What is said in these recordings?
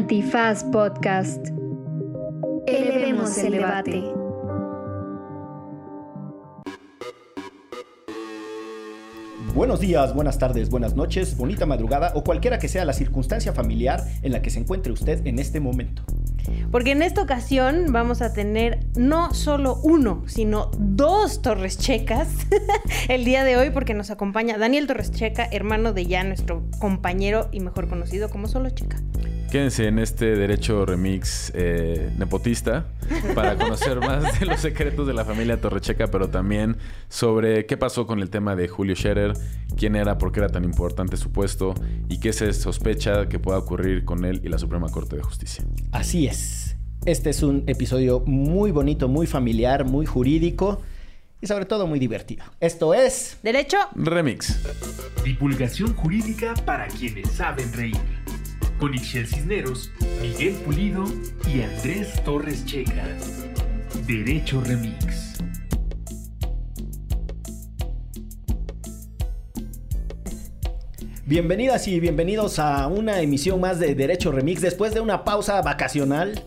Antifaz Podcast. Elevemos el debate. Buenos días, buenas tardes, buenas noches, bonita madrugada o cualquiera que sea la circunstancia familiar en la que se encuentre usted en este momento. Porque en esta ocasión vamos a tener no solo uno, sino dos Torres Checas el día de hoy, porque nos acompaña Daniel Torres Checa, hermano de ya nuestro compañero y mejor conocido como Solo Checa. Quédense en este derecho remix eh, nepotista para conocer más de los secretos de la familia Torrecheca, pero también sobre qué pasó con el tema de Julio Scherer, quién era, por qué era tan importante su puesto y qué se sospecha que pueda ocurrir con él y la Suprema Corte de Justicia. Así es. Este es un episodio muy bonito, muy familiar, muy jurídico y sobre todo muy divertido. Esto es... Derecho Remix. Divulgación jurídica para quienes saben reír. Con Ixel Cisneros, Miguel Pulido y Andrés Torres Checa. Derecho Remix. Bienvenidas y bienvenidos a una emisión más de Derecho Remix después de una pausa vacacional.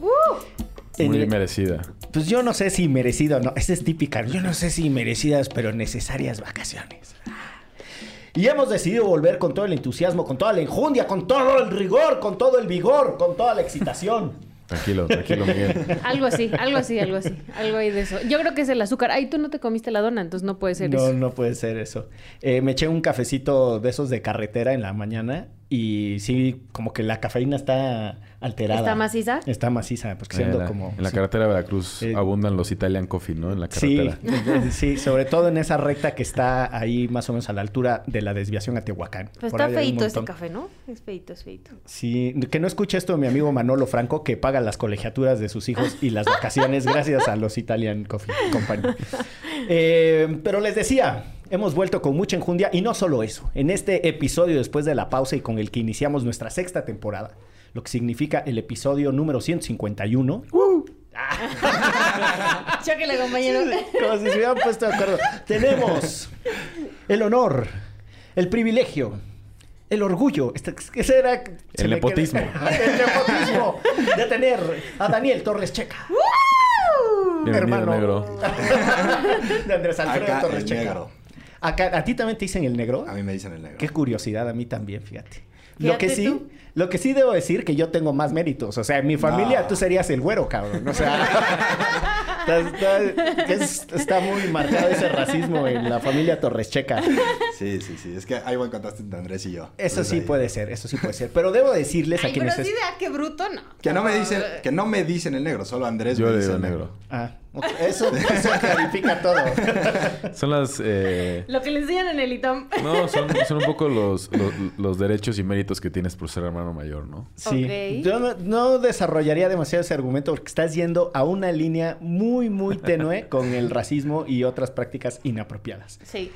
En Muy el- merecida. Pues yo no sé si merecido o no. Esa es típica. Yo no sé si merecidas, pero necesarias vacaciones. Y hemos decidido volver con todo el entusiasmo, con toda la enjundia, con todo el rigor, con todo el vigor, con toda la excitación. Tranquilo, tranquilo, Miguel. Algo así, algo así, algo así. Algo ahí de eso. Yo creo que es el azúcar. Ay, tú no te comiste la dona, entonces no puede ser No, eso. no puede ser eso. Eh, me eché un cafecito de esos de carretera en la mañana y sí, como que la cafeína está alterada. ¿Está maciza? Está maciza, porque Eh, siendo la- como... en la sí. carretera de Veracruz Eh, abundan los Italian Coffee, ¿no? En la Sí, carretera. sí, sobre todo en esa recta que está ahí más o menos a la altura de la desviación a Tehuacán. Pues Por está feito montón. café, ¿no? Es feito, es feito. Sí, que no escuche esto mi amigo Manolo Franco, que paga las colegiaturas de sus hijos y las vacaciones gracias a los Italian Coffee Company. Eh, pero les decía, hemos vuelto con mucha enjundia y no solo eso. En este episodio, después de la pausa y con el que iniciamos nuestra sexta temporada, lo que significa el episodio número 151. Chóquele, compañero. Como si se hubieran puesto de acuerdo. Tenemos el honor, el privilegio, el orgullo. Este- ese era, se El nepotismo. el nepotismo de tener a Daniel Torres Checa. Bienvenido, hermano. negro. de Andrés Alfredo Acá, Torres el Checa. negro. Acá, ¿A ti también te dicen el negro? A mí me dicen el negro. Qué curiosidad, a mí también, fíjate. Lo que sí, tú. lo que sí debo decir que yo tengo más méritos. O sea, en mi familia No. tú serías el güero, cabrón. O sea, está, está- es- está muy marcado ese racismo en la familia Torres Checa. Sí, sí, sí. Es que hay buen contraste entre Andrés y yo. Eso Entonces, sí ahí- puede ser, eso sí puede ser. Pero debo decirles a Ay, pero quienes... así es- de, ah, qué bruto, no. Que no me dicen, que no me dicen el negro, solo Andrés Yo me le dice digo el negro. Ah, ok, eso, eso clarifica todo. Son las... eh, Lo que le enseñan en el ITAM. No, son, son un poco los, los, los derechos y méritos que tienes por ser hermano mayor, ¿no? Sí. Yo no, no desarrollaría demasiado ese argumento porque estás yendo a una línea muy, muy tenue con el racismo y otras prácticas inapropiadas. Sí.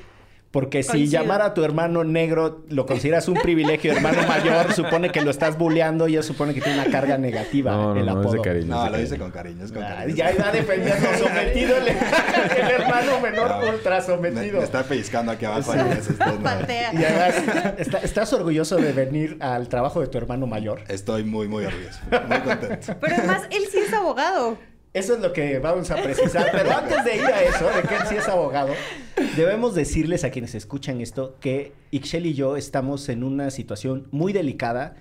Porque si Coincido. llamar a tu hermano negro lo consideras un privilegio, hermano mayor, supone que lo estás bulleando y eso supone que tiene una carga negativa No, no, el no, es apodo. de cariño. es No, de lo cariño. dice con cariño, es con cariño. ya iba defendiendo sometido el, el hermano menor No, ultra sometido. me está pellizcando aquí abajo. Sí. No- Patea. Y además, ¿está- ¿estás orgulloso de venir al trabajo de tu hermano mayor? Estoy muy, muy orgulloso. Muy contento. Pero además, él sí es abogado. Eso es lo que vamos a precisar. Pero antes de ir a eso, de que él sí es abogado, debemos decirles a quienes escuchan esto que Ixchel y yo estamos en una situación muy delicada.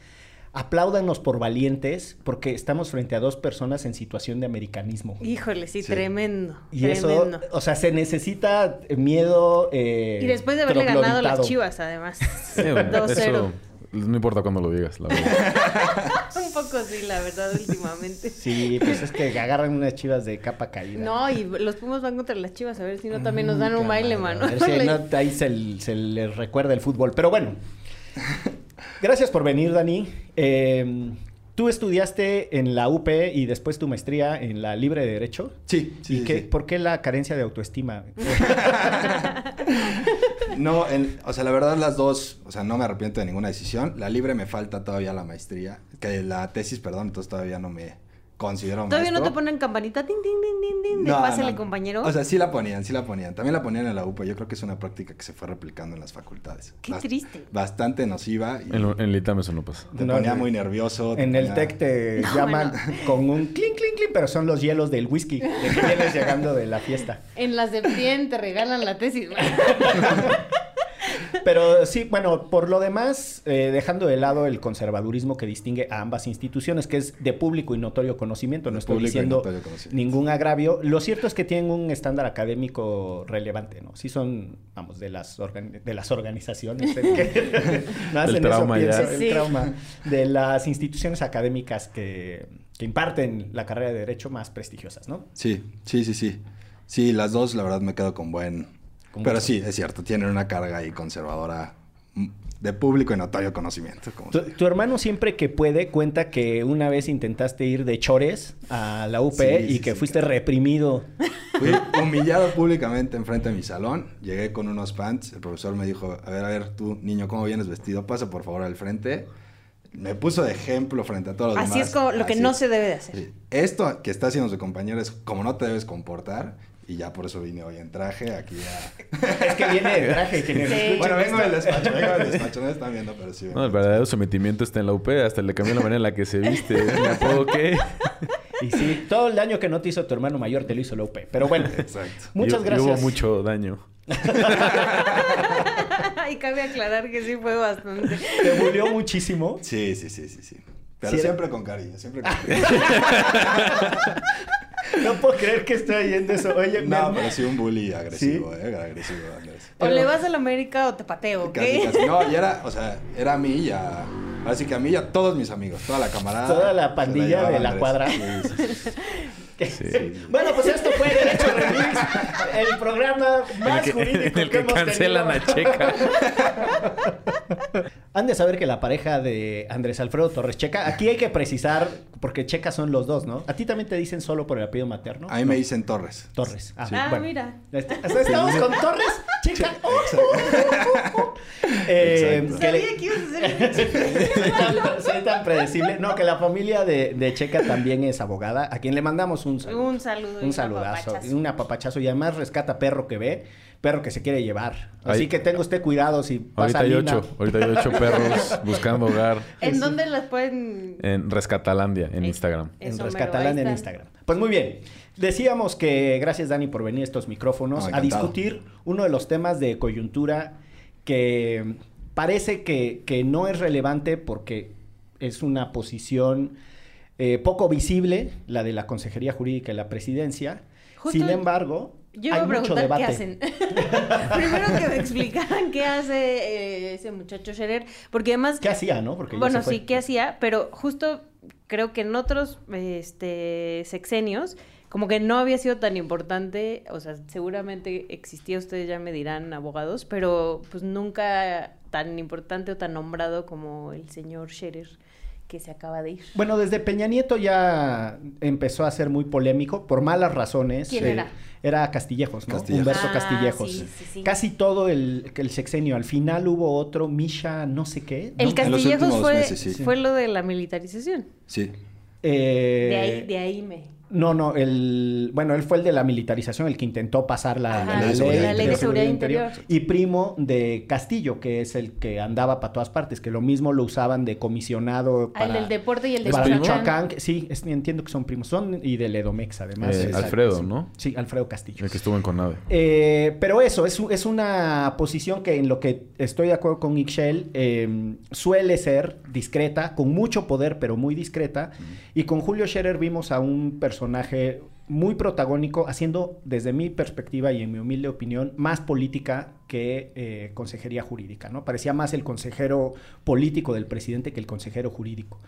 Apláudanos por valientes, porque estamos frente a dos personas en situación de americanismo. Híjole, sí, Sí. tremendo. Y eso, tremendo. o sea, se necesita miedo. eh, Y después de haberle ganado las chivas, además. Sí, bueno, 2-0. No importa cuándo lo digas, la verdad. Un poco sí, la verdad, últimamente. Sí, pues es que agarran unas chivas de capa caída. No, y los Pumas van contra las chivas, a ver si no también nos dan un Puta baile, mano. a ver si no, ahí se, se les recuerda el fútbol. Pero bueno, gracias por venir, Dani. Eh, Tú estudiaste en la UP y después tu maestría en la Libre de Derecho. Sí, sí. ¿Y sí, qué, sí. por qué la carencia de autoestima? No, en- o sea, la verdad las dos, o sea, no me arrepiento de ninguna decisión. La libre me falta todavía la maestría, que la tesis, perdón, entonces todavía no me, considero ¿Todavía no maestro. te ponen campanita? Tin, tin, tin, tin, de No, pásale, no. compañero. O sea, sí la ponían, sí la ponían. También la ponían en la UPA. Yo creo que es una práctica que se fue replicando en las facultades. Qué Bast- triste. Bastante nociva y En, en el ITAM eso no pasa. te No, ponía muy nervioso. En el TEC te No, llaman con un clink, clink, clink, pero son los hielos del whisky, de que vienes llegando de la fiesta. En las de bien te regalan la tesis. Pero sí, bueno, por lo demás, eh, dejando de lado el conservadurismo que distingue a ambas instituciones, que es de público y notorio conocimiento, no estoy diciendo ningún agravio, lo cierto es que tienen un estándar académico relevante, ¿no? Sí son, vamos, de las, organi- de las organizaciones, el que no hacen eso, trauma ya. pienso, el trauma, de las instituciones académicas que, que imparten la carrera de Derecho más prestigiosas, ¿no? Sí, sí, sí, sí. Sí, las dos, la verdad, me quedo con buen... Con Pero mucho. sí, es cierto, tienen una carga ahí conservadora mm, de público y notorio conocimiento. Como Tu, tu hermano siempre que puede cuenta que una vez intentaste ir de chores a la UP Sí, y sí, que sí, fuiste claro. reprimido. Fui humillado públicamente enfrente de mi salón. Llegué con unos pants. El profesor me dijo, a ver, a ver, tú, niño, ¿cómo vienes vestido? Pasa por favor al frente. Me puso de ejemplo frente a todos los Así demás. es como lo que Así no es. se debe de hacer. Esto que está haciendo su compañero es como no te debes comportar. Y ya por eso vine hoy en traje aquí a... es que viene de traje. quienes Sí. Bueno, vengo del despacho, vengo del despacho. No están viendo, pero sí. No, el verdadero sometimiento está en la UP. Hasta le cambió la manera en la que se viste. ¿Me apodo qué? Y sí, todo el daño que no te hizo tu hermano mayor te lo hizo la UP. Pero bueno. Exacto. muchas Y- y gracias. hubo mucho daño. y cabe aclarar que sí fue bastante. Te bulió muchísimo. Sí, sí, sí, sí, sí. Pero Sí, era- siempre con cariño, siempre con cariño. No puedo creer que estoy yendo eso. Oye, No, me- pero sí un bully agresivo, eh, agresivo, Andrés. O le vas a la América o te pateo, ¿ok? Casi, casi. No, y era, o sea, era a mí y a... Así que a mí y a todos mis amigos, toda la camarada. Toda la pandilla de la cuadra. Sí, sí, sí. Sí. Bueno, pues esto fue Derecho Remix, el programa En el más que, jurídico en el que que hemos cancelan tenido. a Checa. Han de saber que la pareja de Andrés Alfredo Torres Checa, aquí hay que precisar, porque Checa son los dos, ¿no? ¿A ti también te dicen solo por el apellido materno? A mí me dicen Torres. Torres. Ah, Ah, bueno. mira. Este- Estamos con Torres, Checa. Oh, oh, oh, oh. Eh, que le- Sabía que ibas a hacer soy, tan, soy tan predecible. No, que la familia de, de Checa también es abogada, a quien le mandamos un saludo. Un saludo saludazo, y un apapachazo. Y además rescata perro que ve, perro que se quiere llevar. Así Ahí- que tenga usted cuidado si pasa Ahorita hay Lina. ocho. Ahorita hay ocho perros buscando hogar. ¿En dónde las pueden...? En Rescatalandia, en Instagram. En Eso ahí en. Instagram. Pues muy bien. Decíamos que gracias Dani por venir a estos micrófonos No, a discutir uno de los temas de coyuntura que parece que, que no es relevante porque es una posición eh, poco visible, la de la Consejería Jurídica y la Presidencia. Justo Sin embargo, Yo iba hay a mucho preguntar debate. qué hacen. Primero que me explicaran qué hace eh, ese muchacho Scherer, porque además... ¿Qué hacía, no? Porque Bueno, sí, ¿qué hacía? Pero justo creo que en otros este, sexenios, como que no había sido tan importante, o sea, seguramente existía, ustedes ya me dirán, abogados, pero pues nunca tan importante o tan nombrado como el señor Scherer que se acaba de ir. Bueno, desde Peña Nieto ya empezó a ser muy polémico por malas razones. ¿Quién Eh, era? Era Castillejos, ¿no? Castillejos. Humberto Ah, Castillejos. sí, sí, sí. Casi todo el, el sexenio. Al final hubo otro, Misha, no sé qué. ¿no? El Castillejos fue, meses, sí. fue lo de la militarización. Sí. Eh, De ahí, de ahí me... No, no, el, bueno, él fue el de la militarización, el que intentó pasar la, Ajá, la ley la ley de seguridad interior. Y primo de Castillo, que es el que andaba para todas partes, que lo mismo lo usaban de comisionado Ah, el para, del deporte y el de para que- Sí, es- entiendo que son primos. Son y del Edomex, además. Eh, Alfredo. ¿no? Sí, Alfredo Castillo. El que estuvo en Conave. Eh, pero eso, es, es una posición que en lo que estoy de acuerdo con Ixchel, eh, suele ser discreta, con mucho poder, pero muy discreta. Y con Julio Scherer vimos a un personaje muy protagónico, haciendo, desde mi perspectiva y en mi humilde opinión, más política que eh, consejería jurídica, ¿no? Parecía más el consejero político del presidente que el consejero jurídico.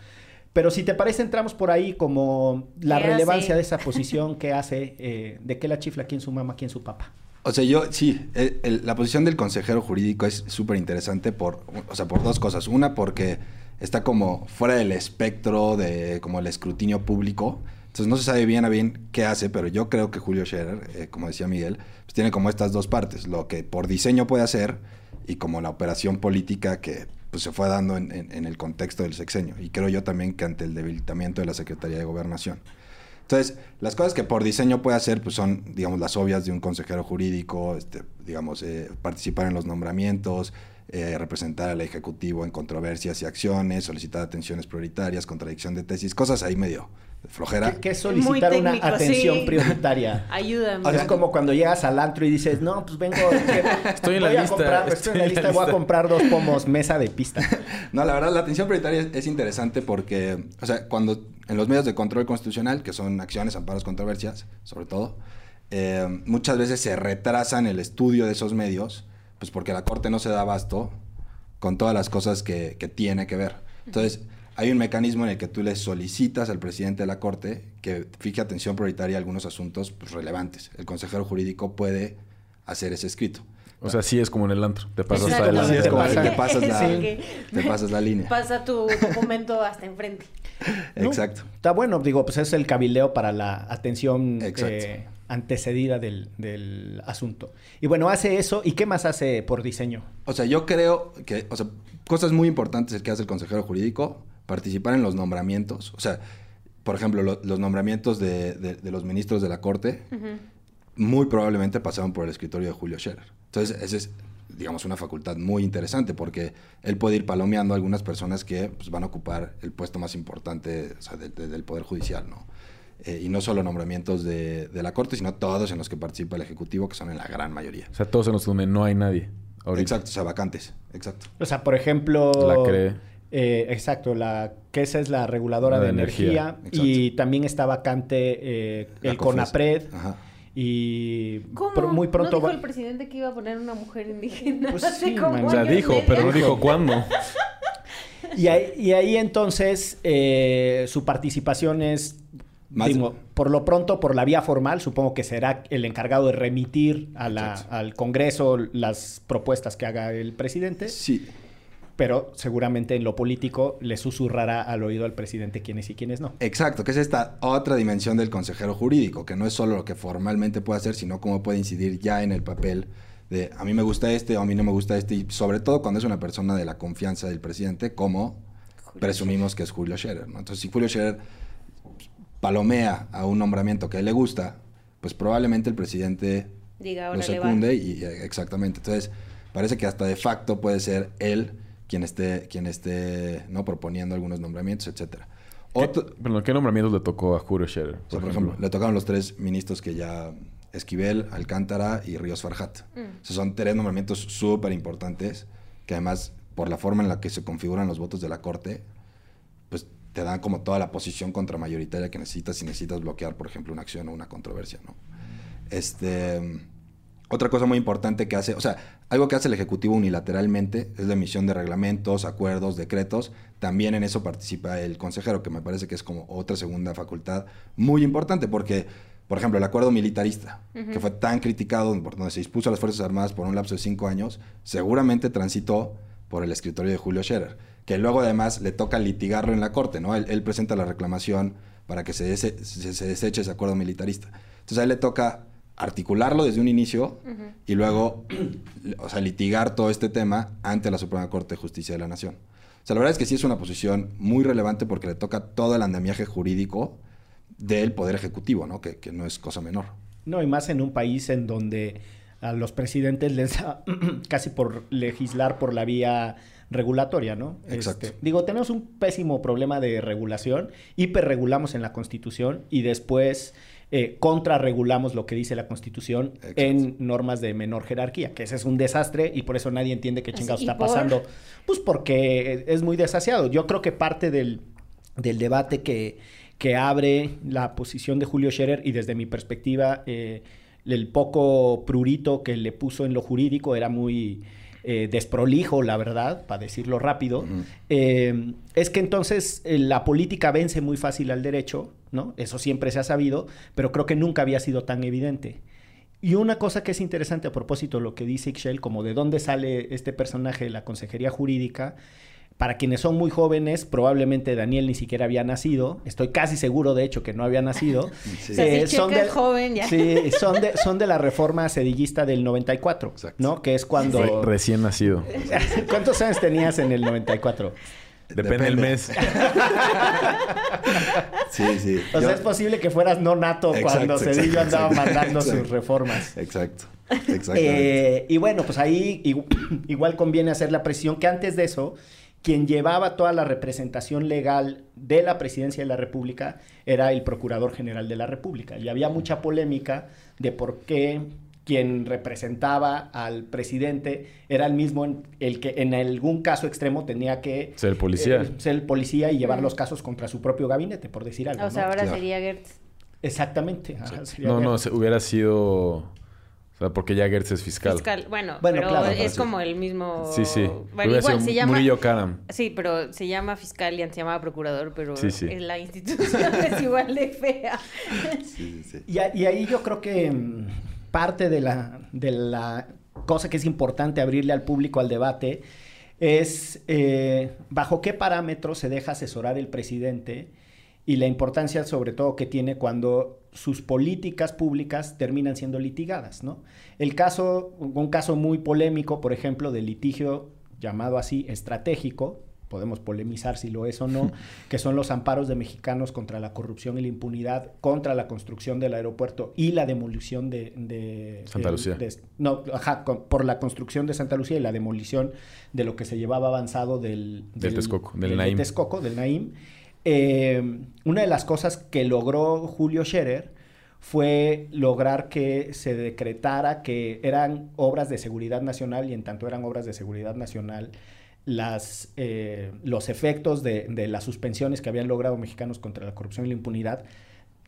Pero si te parece, entramos por ahí como la ¿Qué relevancia de esa posición, qué hace, eh, de qué la chifla, quién su mamá, quién su papá. O sea, yo sí, el- el- la posición del consejero jurídico es súper interesante por, o sea, por dos cosas. Una, porque está como fuera del espectro de como el escrutinio público. Entonces no se sabe bien a bien qué hace, pero yo creo que Julio Scherer, eh, como decía Miguel, pues tiene como estas dos partes, lo que por diseño puede hacer y como la operación política que pues se fue dando en, el contexto del sexenio. Y creo yo también que ante el debilitamiento de la Secretaría de Gobernación. Entonces, las cosas que por diseño puede hacer, pues son, digamos, las obvias de un consejero jurídico, este, digamos, eh, participar en los nombramientos, eh, representar al Ejecutivo en controversias y acciones, solicitar atenciones prioritarias, contradicción de tesis, cosas ahí medio flojera. ¿Qué, qué es solicitar una atención sí. prioritaria? Ayúdame. O sea, es como cuando llegas al antro y dices, no, pues vengo... Estoy en la voy a lista, comprar- estoy, estoy en la la lista, voy a lista". comprar dos pomos mesa de pista. No, la verdad, la atención prioritaria es, es interesante porque, o sea, cuando en los medios de control constitucional, que son acciones, amparos, controversias, sobre todo, eh, muchas veces se retrasan el estudio de esos medios, pues porque la Corte no se da abasto con todas las cosas que, que tiene que ver. Entonces, hay un mecanismo en el que tú le solicitas al presidente de la Corte que fije atención prioritaria a algunos asuntos pues, relevantes. El consejero jurídico puede hacer ese escrito. O sea, sí es como en el antro. Te pasas adelante. Sí, es como- Te pasas la, Sí. te pasas la línea. Pasa tu documento hasta enfrente. ¿no? Exacto. Está bueno, digo, pues es el cabildeo para la atención eh, antecedida del, del asunto. Y bueno, hace eso. ¿Y qué más hace por diseño? O sea, yo creo que, o sea, cosas muy importantes que hace el consejero jurídico, participar en los nombramientos. O sea, por ejemplo, lo- los nombramientos de, de- de los ministros de la Corte, muy probablemente pasaron por el escritorio de Julio Scherer. Entonces, esa es, digamos, una facultad muy interesante porque él puede ir palomeando a algunas personas que pues, van a ocupar el puesto más importante o sea, de- de- del Poder Judicial, ¿no? Eh, y no solo nombramientos de, de la Corte, sino todos en los que participa el Ejecutivo, que son en la gran mayoría. O sea, todos en los donde no hay nadie. Ahorita. Exacto, o sea, vacantes, exacto. O sea, por ejemplo... La CRE. Eh, exacto, la que esa es la reguladora La de, de energía, energía, y también está vacante eh, La el. CONAPRED Ajá. y ¿Cómo? pr- muy pronto ¿No dijo va- el presidente que iba a poner una mujer indígena? Pues sí, como. O sea, dijo, pero no dijo cuándo. y, ahí, y ahí entonces eh, su participación es Más- digo, por lo pronto por la vía formal supongo que será el encargado de remitir a la- al Congreso las propuestas que haga el presidente Sí, pero seguramente en lo político le susurrará al oído al presidente quiénes y quiénes no exacto, que es esta otra dimensión del consejero jurídico, que no es solo lo que formalmente puede hacer, sino cómo puede incidir ya en el papel de a mí me gusta este o a mí no me gusta este, y sobre todo cuando es una persona de la confianza del presidente, como presumimos que es Julio Scherer. ¿no? Entonces, si Julio Scherer palomea a un nombramiento que a él le gusta, pues probablemente el presidente Diga, lo ahora le va. secunde y exactamente. Entonces, parece que hasta de facto puede ser él quien esté, quien esté ¿no? proponiendo algunos nombramientos, etcétera. Otro, Bueno, ¿qué nombramientos le tocó a Julio Scherer? o sea, por ejemplo, le tocaron los tres ministros que ya Esquivel, Alcántara y Ríos Farjat. Mm. O sea, son tres nombramientos súper importantes que además, por la forma en la que se configuran los votos de la Corte, pues te dan como toda la posición contramayoritaria que necesitas si necesitas bloquear, por ejemplo, una acción o una controversia, ¿no? Este... Otra cosa muy importante que hace, o sea, algo que hace el Ejecutivo unilateralmente es la emisión de reglamentos, acuerdos, decretos. También en eso participa el consejero, que me parece que es como otra segunda facultad muy importante, porque, por ejemplo, el acuerdo militarista, que fue tan criticado, por donde se dispuso a las Fuerzas Armadas por un lapso de cinco años, seguramente transitó por el escritorio de Julio Scherer, que luego además le toca litigarlo en la Corte, ¿no? Él, él presenta la reclamación para que se, dese- se, se deseche ese acuerdo militarista. Entonces a él le toca articularlo desde un inicio y luego, o sea, litigar todo este tema ante la Suprema Corte de Justicia de la Nación. O sea, la verdad es que sí es una posición muy relevante porque le toca todo el andamiaje jurídico del Poder Ejecutivo, ¿no? Que, que no es cosa menor. No, y más en un país en donde a los presidentes les da casi por legislar por la vía regulatoria, ¿no? Exacto. Este, digo, tenemos un pésimo problema de regulación, hiperregulamos en la Constitución y después eh, contrarregulamos lo que dice la Constitución Exacto. en normas de menor jerarquía, que ese es un desastre y por eso nadie entiende qué chingados ¿y está por? pasando. Pues porque es muy desasiado. Yo creo que parte del, del debate que, que abre la posición de Julio Scherer y desde mi perspectiva eh, el poco prurito que le puso en lo jurídico era muy eh, desprolijo, la verdad, para decirlo rápido, eh, es que entonces eh, la política vence muy fácil al derecho, ¿no? Eso siempre se ha sabido, pero creo que nunca había sido tan evidente. Y una cosa que es interesante a propósito de lo que dice Ixchel, como de dónde sale este personaje de la consejería jurídica, para quienes son muy jóvenes, probablemente Daniel ni siquiera había nacido. Estoy casi seguro, de hecho, que no había nacido. Sí. O sea, si Eh, Checa de, es joven, ya. Sí, son de, son de la reforma sedillista del 94, Exacto. ¿no? Que es cuando... Re- recién nacido. ¿Cuántos años tenías en el 94? Depende del mes. Sí, sí. O sea, Yo- es posible que fueras no nato Exacto, cuando exacto, Cedillo andaba exacto, mandando exacto. sus reformas. Exacto. Exactamente. Eh, y bueno, pues ahí igu- igual conviene hacer la precisión que antes de eso, quien llevaba toda la representación legal de la presidencia de la República era el Procurador General de la República. Y había mucha polémica de por qué quien representaba al presidente era el mismo en- el que en algún caso extremo tenía que Ser policía. eh, ser el policía y llevar Mm. los casos contra su propio gabinete, por decir algo. O sea, ¿no? ahora Claro. sería Gertz. Exactamente. ajá, sería No, no, se- hubiera sido... O sea, porque ya Gertz es fiscal. Fiscal. Bueno, Bueno, pero claro, es sí. como el mismo. Sí, sí. Bueno, igual se llama. Murillo Karam. Sí, pero se llama fiscal y antes se llamaba procurador, pero Sí, sí. la institución es igual de fea. Sí, sí. Y, a- y ahí yo creo que mm, parte de la, de la cosa que es importante abrirle al público al debate es eh, bajo qué parámetros se deja asesorar el presidente y la importancia sobre todo que tiene cuando sus políticas públicas terminan siendo litigadas, ¿no? El caso, un caso muy polémico, por ejemplo, del litigio llamado así estratégico, podemos polemizar si lo es o no, que son los amparos de mexicanos contra la corrupción y la impunidad, contra la construcción del aeropuerto y la demolición de... de- Santa de- Lucía. de- no, ajá, con- por la construcción de Santa Lucía y la demolición de lo que se llevaba avanzado del... Del Texcoco, del de Naim. Texcoco, del Naim. Eh, una de las cosas que logró Julio Scherer fue lograr que se decretara que eran obras de seguridad nacional y en tanto eran obras de seguridad nacional las, eh, los efectos de, de las suspensiones que habían logrado mexicanos contra la corrupción y la impunidad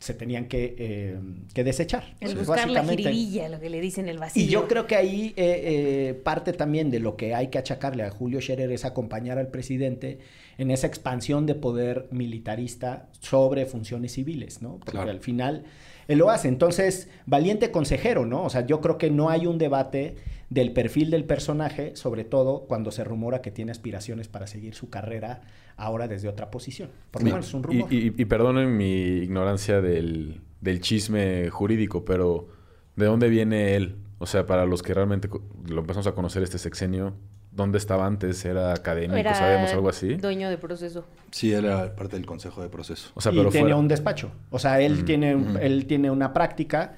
se tenían que, eh, que desechar. El Entonces, buscar la jiribilla, lo que le dicen el vacío. y yo creo que ahí eh, eh, parte también de lo que hay que achacarle a Julio Scherer es acompañar al presidente en esa expansión de poder militarista sobre funciones civiles, ¿no? Porque Claro. al final él lo hace. Entonces, valiente consejero, ¿no? O sea, yo creo que no hay un debate del perfil del personaje, sobre todo cuando se rumora que tiene aspiraciones para seguir su carrera ahora desde otra posición. Por lo Y- menos es un rumor. y- y perdonen mi ignorancia del, del chisme jurídico, pero ¿de dónde viene él? O sea, para los que realmente lo empezamos a conocer este sexenio, ¿dónde estaba antes? ¿Era académico? Era ¿Sabemos algo así? Dueño de proceso. Sí, él era parte del consejo de proceso. O sea, y pero fuera- un despacho. O sea, él, Ujú, tiene, un- ujú. él tiene una práctica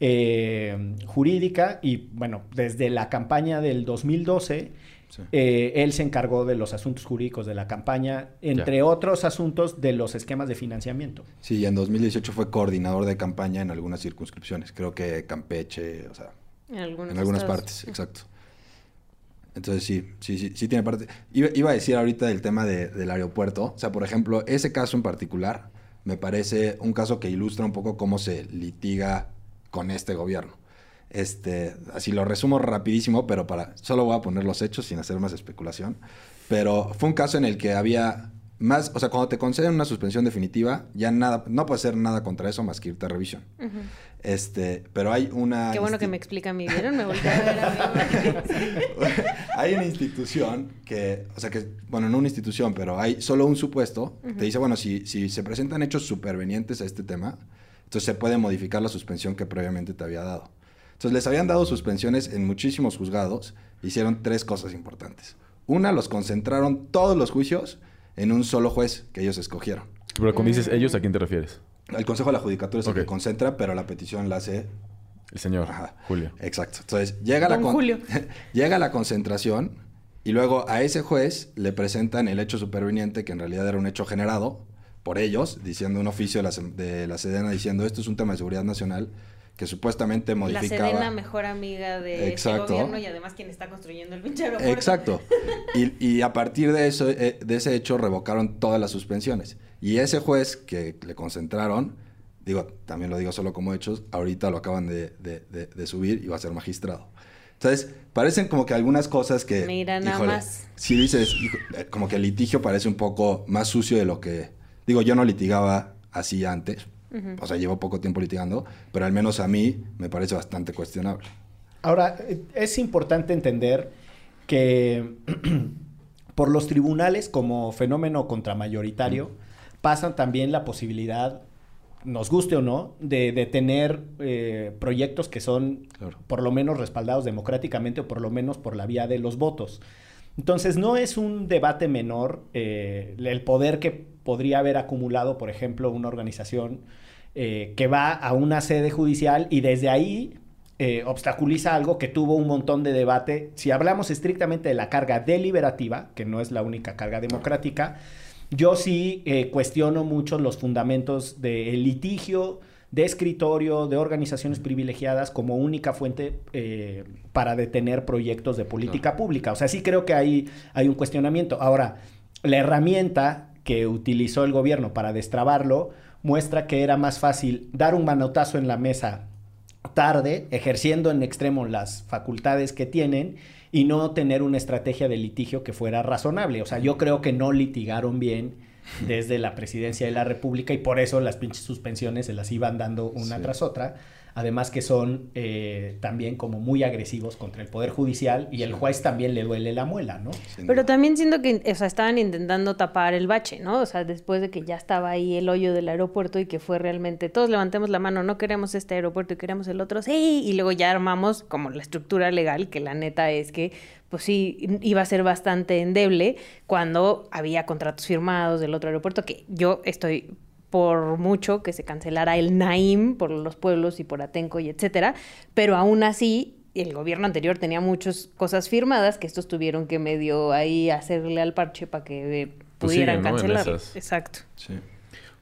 eh, jurídica y, bueno, desde la campaña del 2012, Sí. eh, él se encargó de los asuntos jurídicos de la campaña, entre otros asuntos de los esquemas de financiamiento. Sí, y en 2018 fue coordinador de campaña en algunas circunscripciones. Creo que Campeche, o sea, En algunos, en algunas estados. partes, exacto. Entonces sí, sí, sí, sí tiene parte. Iba, iba a decir ahorita del tema de- del aeropuerto. O sea, por ejemplo, ese caso en particular me parece un caso que ilustra un poco cómo se litiga con este gobierno. Este, así lo resumo rapidísimo, pero para solo voy a poner los hechos sin hacer más especulación. Pero fue un caso en el que había más, o sea, cuando te conceden una suspensión definitiva, ya nada, no puede hacer nada contra eso más que irte a revisión. Ujú. Este, pero hay una Qué bueno que me explica mi ¿vieron? Me volteé a ver a mí. hay una institución que, o sea que, bueno, no una institución, pero hay solo un supuesto. Te dice, bueno, si, si se presentan hechos supervenientes a este tema, entonces se puede modificar la suspensión que previamente te había dado. Entonces les habían dado suspensiones en muchísimos juzgados. Hicieron tres cosas importantes. Una, los concentraron todos los juicios en un solo juez que ellos escogieron. Pero cuando dices ellos, ¿a quién te refieres? El Consejo de la Judicatura es el Ok. que concentra, pero la petición la hace El señor, Ajá. Julio. Exacto. Entonces, llega la, con- Julio. llega la concentración y luego a ese juez le presentan el hecho superveniente, que en realidad era un hecho generado por ellos, diciendo un oficio de la, de la Sedena diciendo esto es un tema de seguridad nacional que supuestamente La modificaba... Sedena, mejor amiga de Exacto. este gobierno y además quien está construyendo el pinche aeropuerto. Exacto. Y, y a partir de eso, eh, de ese hecho, revocaron todas las suspensiones. Y ese juez que le concentraron, digo, también lo digo solo como hechos, ahorita lo acaban de, de- de- de subir y va a ser magistrado. Entonces, parecen como que algunas cosas que... Mira, nada más. Si dices, hijo, eh, como que el litigio parece un poco más sucio de lo que... Digo, yo no litigaba así antes. O sea, llevo poco tiempo litigando, pero al menos a mí me parece bastante cuestionable. Ahora, eh, es importante entender que por los tribunales como fenómeno contramayoritario pasan también la posibilidad, nos guste o no, de, de tener eh, proyectos que son Claro. por lo menos respaldados democráticamente o por lo menos por la vía de los votos. Entonces no es un debate menor eh, el poder que podría haber acumulado, por ejemplo, una organización eh, que va a una sede judicial y desde ahí eh, obstaculiza algo que tuvo un montón de debate. Si hablamos estrictamente de la carga deliberativa, que no es la única carga democrática, yo sí eh, cuestiono mucho los fundamentos del litigio, de escritorio, de organizaciones privilegiadas como única fuente eh, para detener proyectos de política pública. O sea, sí creo que hay, hay un cuestionamiento. Ahora, la herramienta que utilizó el gobierno para destrabarlo muestra que era más fácil dar un manotazo en la mesa tarde, ejerciendo en extremo las facultades que tienen y no tener una estrategia de litigio que fuera razonable. O sea, yo creo que no litigaron bien desde la presidencia de la República y por eso las pinches suspensiones se las iban dando una Sí. tras otra. Además que son eh, también como muy agresivos contra el Poder Judicial y el juez también le duele la muela, ¿no? Pero también siento que, o sea, estaban intentando tapar el bache, ¿no? O sea, después de que ya estaba ahí el hoyo del aeropuerto y que fue realmente, todos levantemos la mano, no queremos este aeropuerto y queremos el otro, sí, y luego ya armamos como la estructura legal, que la neta es que, pues sí, iba a ser bastante endeble cuando había contratos firmados del otro aeropuerto, que yo estoy por mucho que se cancelara el Naim por los pueblos y por Atenco y etcétera, pero aún así el gobierno anterior tenía muchas cosas firmadas que estos tuvieron que medio ahí hacerle al parche para que eh, Pues pudieran siguen, ¿no? En cancelar. Exacto. Sí.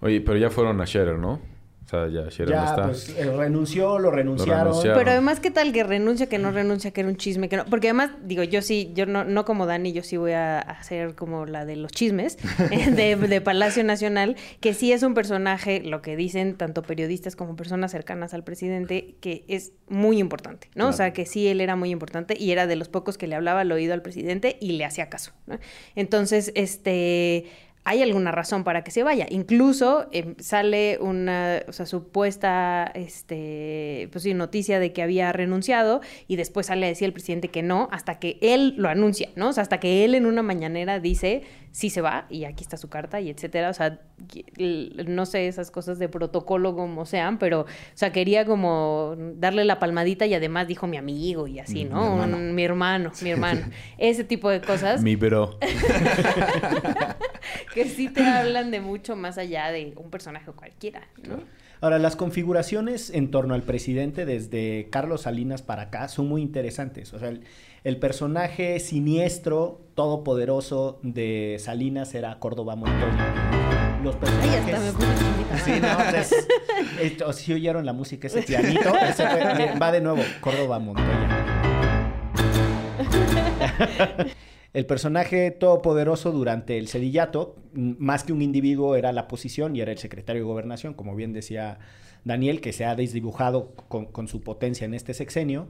Oye, pero ya fueron a Scherer, ¿no? O sea, ya Ya, está. pues eh, renunció, lo renunciaron. renunciaron. Pero además, ¿qué tal que renuncia, que no renuncia, que era un chisme? que no Porque además, digo, yo sí, yo no, no como Dani, yo sí voy a hacer como la de los chismes eh, de, de Palacio Nacional, que sí es un personaje, lo que dicen tanto periodistas como personas cercanas al presidente, que es muy importante, ¿no? O sea, que sí, él era muy importante y era de los pocos que le hablaba al oído al presidente y le hacía caso, ¿no? Entonces, este hay alguna razón para que se vaya. Incluso eh, sale una, o sea, supuesta, este, pues sí, noticia de que había renunciado y después sale a decir el presidente que no, hasta que él lo anuncia, ¿no? O sea, hasta que él en una mañanera dice sí se va y aquí está su carta y etcétera. O sea, no sé esas cosas de protocolo como sean, pero, o sea, quería como darle la palmadita y además dijo mi amigo y así, Mi ¿no? hermano. Un- mi hermano, mi hermano. Ese tipo de cosas Mi bro. que sí te hablan de mucho más allá de un personaje cualquiera, ¿no? Ahora, las configuraciones en torno al presidente desde Carlos Salinas para acá son muy interesantes. O sea, el, el personaje siniestro, todopoderoso de Salinas era Córdoba Montoya. Los Ay, personajes... hasta me puse. Sí, no, o sea, es- si oyeron la música, ese pianito, ese fue- miren, va de nuevo, Córdoba Montoya. El personaje todopoderoso durante el sedillato, más que un individuo, era la posición y era el secretario de gobernación, como bien decía Daniel, que se ha desdibujado con, con su potencia en este sexenio.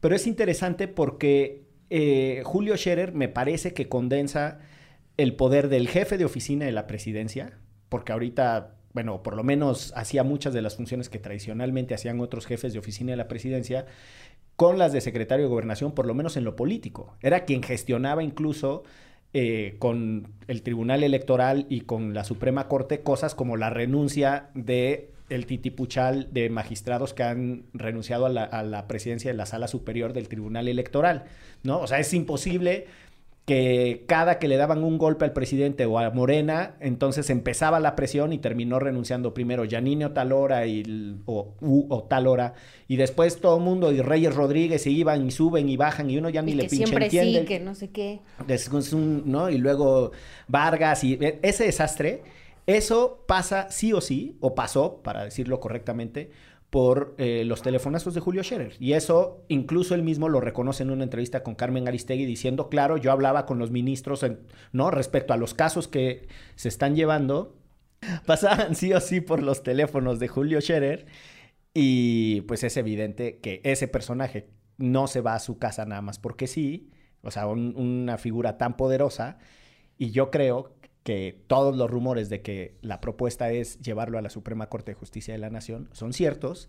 Pero es interesante porque eh, Julio Scherer me parece que condensa el poder del jefe de oficina de la presidencia, porque ahorita, bueno, por lo menos hacía muchas de las funciones que tradicionalmente hacían otros jefes de oficina de la presidencia, con las de secretario de gobernación, por lo menos en lo político. Era quien gestionaba incluso eh, con el Tribunal Electoral y con la Suprema Corte cosas como la renuncia de el titipuchal de magistrados que han renunciado a la, a la presidencia de la Sala Superior del Tribunal Electoral, ¿no? O sea, es imposible que cada que le daban un golpe al presidente o a Morena, entonces empezaba la presión y terminó renunciando primero Yanine Otalora y, l- o, u, Otalora, y después todo el mundo y Reyes Rodríguez y iban y suben y bajan y uno ya ni Y le que pinche siempre entiende. sí, que no sé qué. Es un- ¿no? Y luego Vargas y e- ese desastre, eso pasa sí o sí, o pasó, para decirlo correctamente, por eh, los telefonazos de Julio Scherer. Y eso incluso él mismo lo reconoce en una entrevista con Carmen Aristegui diciendo, claro, yo hablaba con los ministros, ¿no? Respecto a los casos que se están llevando, pasaban sí o sí por los teléfonos de Julio Scherer. Y pues es evidente que ese personaje no se va a su casa nada más porque sí, o sea, un- una figura tan poderosa. Y yo creo que todos los rumores de que la propuesta es llevarlo a la Suprema Corte de Justicia de la Nación son ciertos.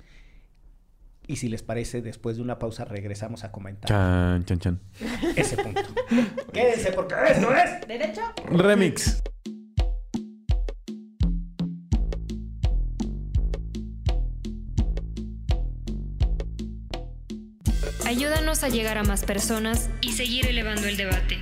Y si les parece, después de una pausa regresamos a comentar Chan, chan, chan. ese punto. Quédense porque esto es... ¿Derecho? Remix. Ayúdanos a llegar a más personas y seguir elevando el debate.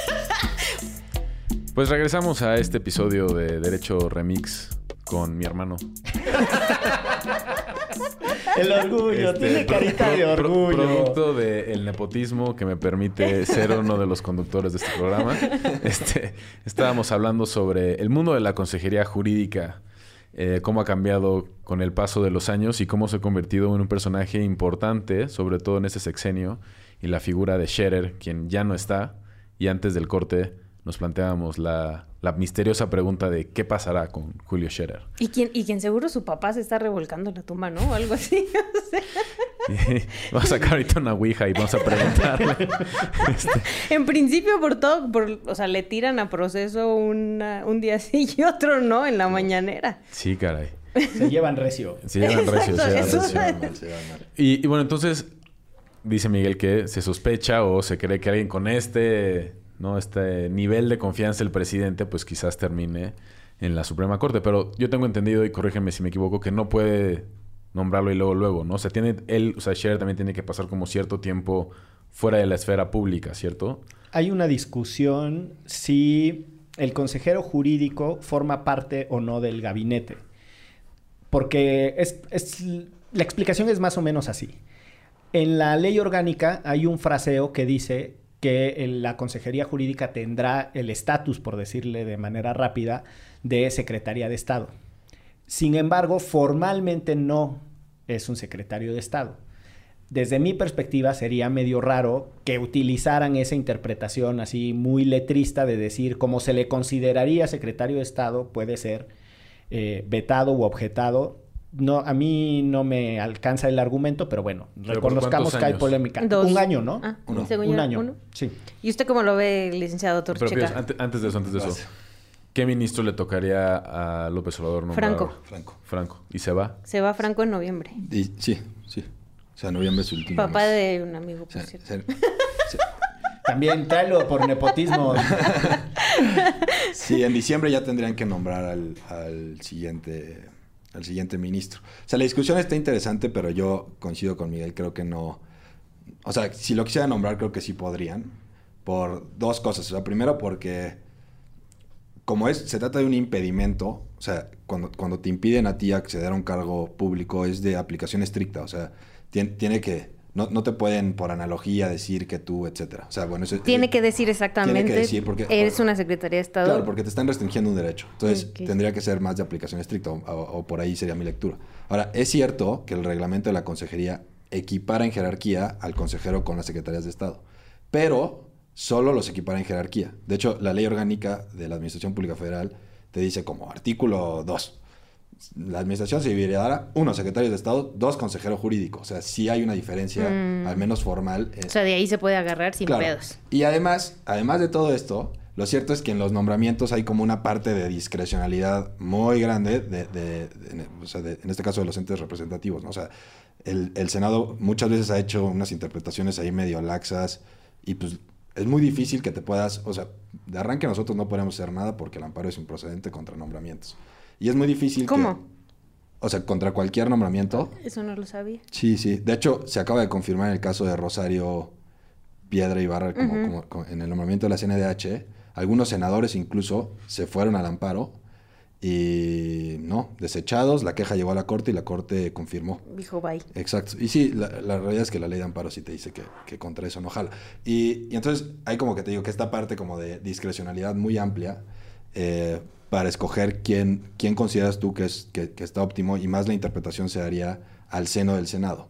Pues regresamos a este episodio de Derecho Remix con mi hermano. El orgullo, Este, tiene carita pro- de pro- orgullo. producto del nepotismo que me permite ser uno de los conductores de este programa. Este, estábamos hablando sobre el mundo de la consejería jurídica, eh, cómo ha cambiado con el paso de los años y cómo se ha convertido en un personaje importante, sobre todo en este sexenio, y la figura de Scherer, quien ya no está, y antes del corte nos planteábamos la, la misteriosa pregunta de qué pasará con Julio Scherer. Y quien, y quien seguro su papá se está revolcando en la tumba, ¿no? O algo así. o sea, vamos a sacar ahorita una ouija y vamos a preguntarle. Este, en principio, por todo, por, o sea, le tiran a proceso una- un día sí y otro no en la mañanera. sí, caray. Se llevan recio. Se llevan recio, se llevan recio. eso- Se va mal, se va mal. Y, y bueno, entonces dice Miguel que se sospecha o se cree que alguien con este, ¿no? este nivel de confianza del presidente, pues quizás termine en la Suprema Corte. Pero yo tengo entendido, y corrígeme si me equivoco, que no puede nombrarlo y luego, luego, ¿no? O sea, tiene, él, o sea, Scherer también tiene que pasar como cierto tiempo fuera de la esfera pública, ¿cierto? Hay una discusión si el consejero jurídico forma parte o no del gabinete. Porque es, es- la explicación es más o menos así. En la ley orgánica hay un fraseo que dice que la consejería jurídica tendrá el estatus, por decirle de manera rápida, de secretaria de Estado. Sin embargo, formalmente no es un secretario de Estado. Desde mi perspectiva sería medio raro que utilizaran esa interpretación así muy letrista de decir como se le consideraría secretario de Estado puede ser eh, vetado u objetado. No, a mí no me alcanza el argumento, pero bueno, ¿Pero por reconozcamos que hay polémica. Dos. Un año, ¿no? Ah, Uno. según Un yo, año. uno. Sí. ¿Y usted cómo lo ve, licenciado Pero Torcheca? Píos, ante- antes de eso, antes de eso. ¿Qué ministro le tocaría a López Obrador nombrar? Franco. Franco. Franco. ¿Y se va? Se va Franco en noviembre. Y- sí, sí. O sea, noviembre es su último Papá mes. de un amigo, O por sea, cierto. También tráelo por nepotismo. Sí, en diciembre ya tendrían que nombrar al, al siguiente al siguiente ministro. O sea, la discusión está interesante, pero yo coincido con Miguel, creo que no. O sea, si lo quisiera nombrar, creo que sí podrían. Por dos cosas. O sea, primero porque como es, se trata de un impedimento, o sea, cuando, cuando te impiden a ti acceder a un cargo público es de aplicación estricta, o sea, tien- tiene que, no, no te pueden por analogía decir que tú, etcétera. O sea, bueno, eso Tiene que decir exactamente. decir porque- eres una secretaría de Estado. Claro, porque te están restringiendo un derecho. Entonces, tendría que ser más de aplicación estricta, o, o- o por ahí sería mi lectura. Ahora, es cierto que el reglamento de la consejería equipara en jerarquía al consejero con las secretarías de Estado, pero solo los equipara en jerarquía. De hecho, la ley orgánica de la Administración Pública Federal te dice como artículo 2. La administración se dividirá, uno, secretarios de Estado, dos, consejero jurídico. O sea, sí hay una diferencia, Mm. al menos formal. eh, O sea, de ahí se puede agarrar sin Claro. pedos. Y además, además de todo esto, lo cierto es que en los nombramientos hay como una parte de discrecionalidad muy grande, de, de- de- o sea, de- en este caso de los entes representativos. ¿no? O sea, el, el Senado muchas veces ha hecho unas interpretaciones ahí medio laxas y pues es muy difícil que te puedas, o sea, de arranque nosotros no podemos hacer nada porque el amparo es un procedente contra nombramientos. Y es muy difícil que- ¿Cómo? o sea, contra cualquier nombramiento. Eso no lo sabía. Sí, sí. De hecho, se acaba de confirmar en el caso de Rosario Piedra Ibarra como, como- como en el nombramiento de la CNDH. Algunos senadores incluso se fueron al amparo y no, desechados. La queja llegó a la corte y la corte confirmó. Dijo bye. Exacto. Y sí, la, la realidad es que la ley de amparo sí te dice que, que contra eso no jala. Y, y entonces hay como que te digo que esta parte como de discrecionalidad muy amplia eh, para escoger quién, quién consideras tú que, es, que, que está óptimo y más la interpretación se haría al seno del Senado.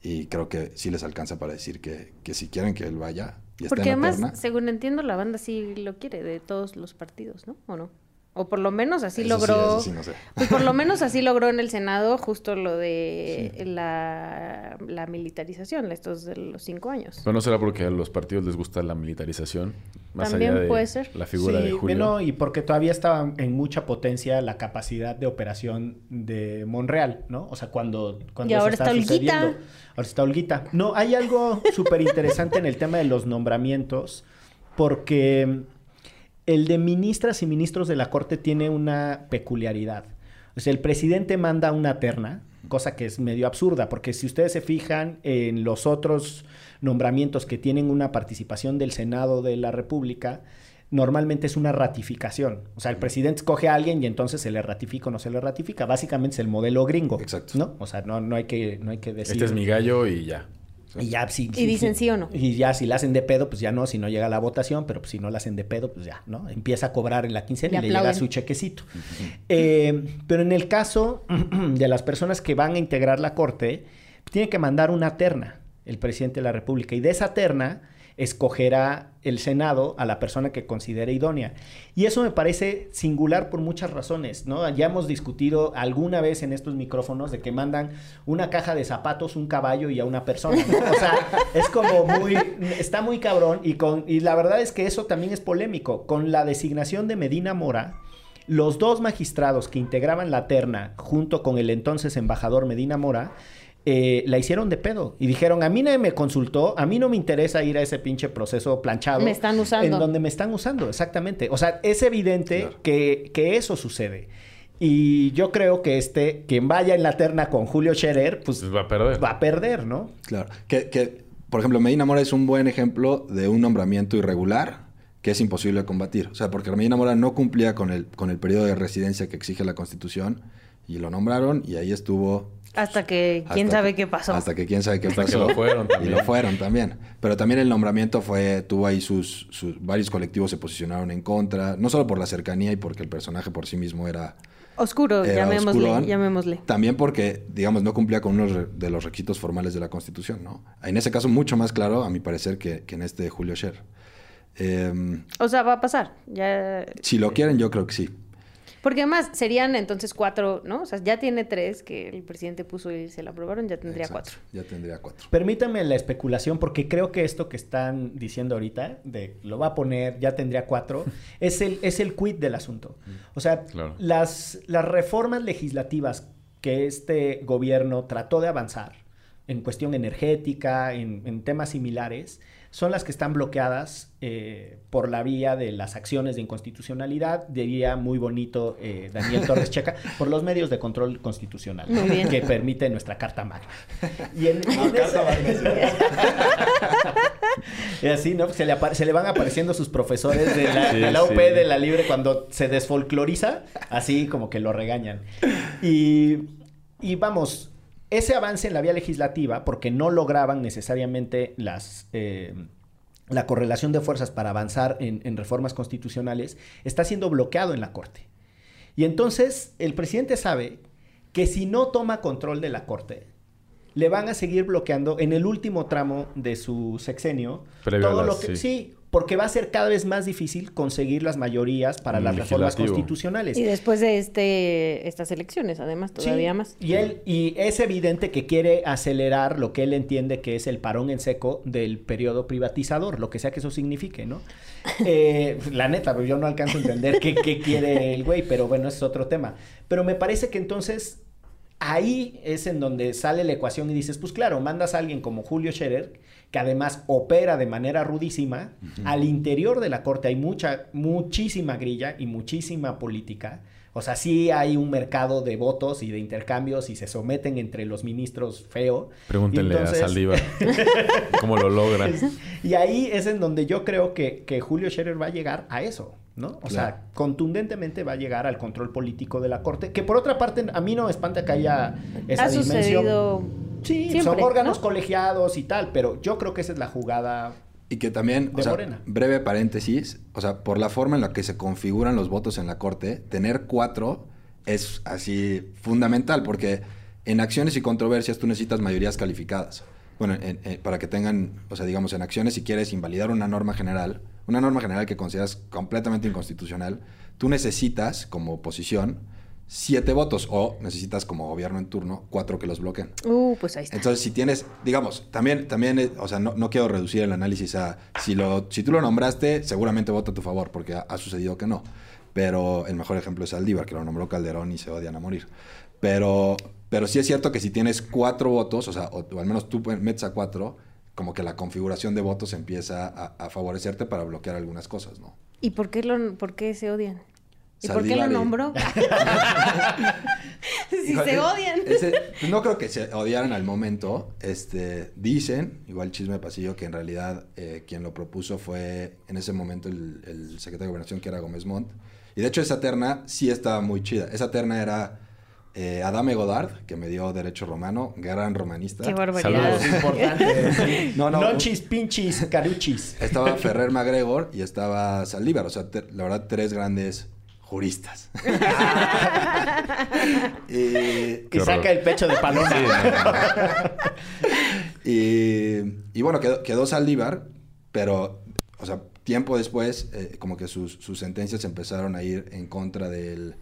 Y creo que sí les alcanza para decir que, que si quieren que él vaya y esté Porque en además, terna, según entiendo, la banda sí lo quiere de todos los partidos, ¿no? ¿O no? O por lo menos así Eso sí, logró. eso sí, no sé. Pues por lo menos así logró en el Senado justo lo de la, la militarización, estos de los cinco años. Pero no será porque a los partidos les gusta la militarización. Más También allá de puede ser. la figura Sí, de Julio. no, y porque todavía estaba en mucha potencia la capacidad de operación de Monreal, ¿no? O sea, cuando, cuando Y ahora está Olguita. sucediendo. Ahora está Olguita. No, hay algo súper interesante en el tema de los nombramientos, porque el de ministras y ministros de la Corte tiene una peculiaridad. O sea, el presidente manda una terna, cosa que es medio absurda, porque si ustedes se fijan en los otros nombramientos que tienen una participación del Senado de la República, normalmente es una ratificación. O sea, el presidente escoge a alguien y entonces se le ratifica o no se le ratifica. Básicamente es el modelo gringo. Exacto. ¿No? O sea, no, no, hay, que, no hay que decir... Este es mi gallo y ya. Y ya, sí, Y dicen sí o no. Y ya, si la hacen de pedo, pues ya no, si no llega la votación, pero pues si no la hacen de pedo, pues ya, ¿no? Empieza a cobrar en la quincena Le y le llega su chequecito. Eh, pero en el caso de las personas que van a integrar la corte, tiene que mandar una terna el presidente de la República. Y de esa terna escogerá el Senado a la persona que considere idónea. Y eso me parece singular por muchas razones, ¿no? Ya hemos discutido alguna vez en estos micrófonos de que mandan una caja de zapatos, un caballo y a una persona, ¿no? O sea, es como muy, está muy cabrón y, con, y la verdad es que eso también es polémico. Con la designación de Medina Mora, los dos magistrados que integraban la terna junto con el entonces embajador Medina Mora, eh, la hicieron de pedo y dijeron, a mí nadie me consultó, a mí no me interesa ir a ese pinche proceso planchado. Me están usando. En donde me están usando, exactamente. O sea, es evidente Claro. que, que eso sucede. Y yo creo que este, quien vaya en la terna con Julio Scherer, pues Pues va a perder. va a perder, ¿no? Claro. Que, que, por ejemplo, Medina Mora es un buen ejemplo de un nombramiento irregular que es imposible combatir. O sea, porque Medina Mora no cumplía con el, con el periodo de residencia que exige la Constitución y lo nombraron y ahí estuvo... Hasta que quién hasta sabe que- qué pasó. Hasta que quién sabe qué Hasta que pasó. lo fueron Y lo fueron también. Pero también el nombramiento fue, tuvo ahí sus, sus- varios colectivos se posicionaron en contra, no solo por la cercanía y porque el personaje por sí mismo era Oscuro, Era llamémosle, oscurón. llamémosle. También porque, digamos, no cumplía con uno de los requisitos formales de la Constitución, ¿no? En ese caso, mucho más claro, a mi parecer, que, que en este de Julio Scher. Eh, O sea, va a pasar. Ya... si lo quieren, yo creo que sí. Porque además serían entonces cuatro, ¿no? O sea, ya tiene tres que el presidente puso y se la aprobaron, ya tendría Exacto, cuatro. Ya tendría cuatro. Permítanme la especulación, porque creo que esto que están diciendo ahorita, de lo va a poner, ya tendría cuatro, es el, es el quid del asunto. O sea, Claro. las, las reformas legislativas que este gobierno trató de avanzar en cuestión energética, en, en temas similares, son las que están bloqueadas eh, por la vía de las acciones de inconstitucionalidad, diría muy bonito eh, Daniel Torres Checa, por los medios de control constitucional Muy bien. que permite nuestra Carta Magna. Y en, y en esa- y así, ¿no? Se le, apa- se le van apareciendo sus profesores de la, Sí, de la UP, sí. de la Libre, cuando se desfolcloriza, así como que lo regañan. Y, y vamos, ese avance en la vía legislativa, porque no lograban necesariamente las... eh, la correlación de fuerzas para avanzar en, en reformas constitucionales está siendo bloqueado en la Corte. Y entonces el presidente sabe que si no toma control de la Corte, le van a seguir bloqueando en el último tramo de su sexenio Previo todo lo que sí. sí, porque va a ser cada vez más difícil conseguir las mayorías para Mm, las reformas constitucionales. Y después de este estas elecciones, además, todavía Sí, más. Y él, y es evidente que quiere acelerar lo que él entiende que es el parón en seco del periodo privatizador, lo que sea que eso signifique, ¿no? Eh, la neta, pues yo no alcanzo a entender qué, qué quiere el güey, pero bueno, ese es otro tema. Pero me parece que entonces ahí es en donde sale la ecuación y dices, pues claro, mandas a alguien como Julio Scherer, que además opera de manera rudísima, al interior de la corte hay mucha, muchísima grilla y muchísima política. O sea, sí hay un mercado de votos y de intercambios y se someten entre los ministros feo. Pregúntenle entonces- a Saldívar cómo lo logran. Y ahí es en donde yo creo que, que Julio Scherer va a llegar a eso, ¿no? O sea, contundentemente va a llegar al control político de la Corte, que por otra parte a mí no me espanta que haya esa ha dimensión. sucedido Sí, siempre, son órganos ¿no? colegiados y tal, pero yo creo que esa es la jugada. Y que también, De o sea, Morena. breve paréntesis, o sea, por la forma en la que se configuran los votos en la Corte, tener cuatro es así fundamental, porque En acciones y controversias tú necesitas mayorías calificadas. Bueno, en- en- para que tengan, o sea, digamos, en acciones, si quieres invalidar una norma general, una norma general que consideras completamente inconstitucional, tú necesitas, como oposición, siete votos o necesitas, como gobierno en turno, cuatro que los bloqueen. Uh, pues ahí está. Entonces, si tienes, digamos, también, también, eh, o sea, no, no quiero reducir el análisis a si lo, si tú lo nombraste, seguramente vota a tu favor, porque ha, ha sucedido que no. Pero el mejor ejemplo es Saldívar, que lo nombró Calderón y se odian a morir. Pero, pero sí es cierto que si tienes cuatro votos, o sea, o, o al menos tú metes a cuatro, como que la configuración de votos empieza a, a favorecerte para bloquear algunas cosas, ¿no? ¿Y por qué, lo, por qué se odian? ¿Y por qué lo nombró? si Híjole, se odian. ese- no creo que se odiaran al momento. Este, dicen, igual chisme de pasillo, que en realidad eh, quien lo propuso fue en ese momento el, el secretario de Gobernación, que era Gómez Montt. Y de hecho esa terna sí estaba muy chida. Esa terna era eh, Adame Godard, que me dio derecho romano, gran romanista. Qué barbaridad. Saludos. Importante. No, no. Nonchis, pinchis, caruchis. Estaba Ferrer MacGregor y estaba Saldívar. O sea, la verdad, tres grandes juristas. y, Y saca el pecho de paloma. Y, y bueno, quedó, quedó Saldívar, pero, o sea, tiempo después, eh, como que sus, sus sentencias empezaron a ir en contra del,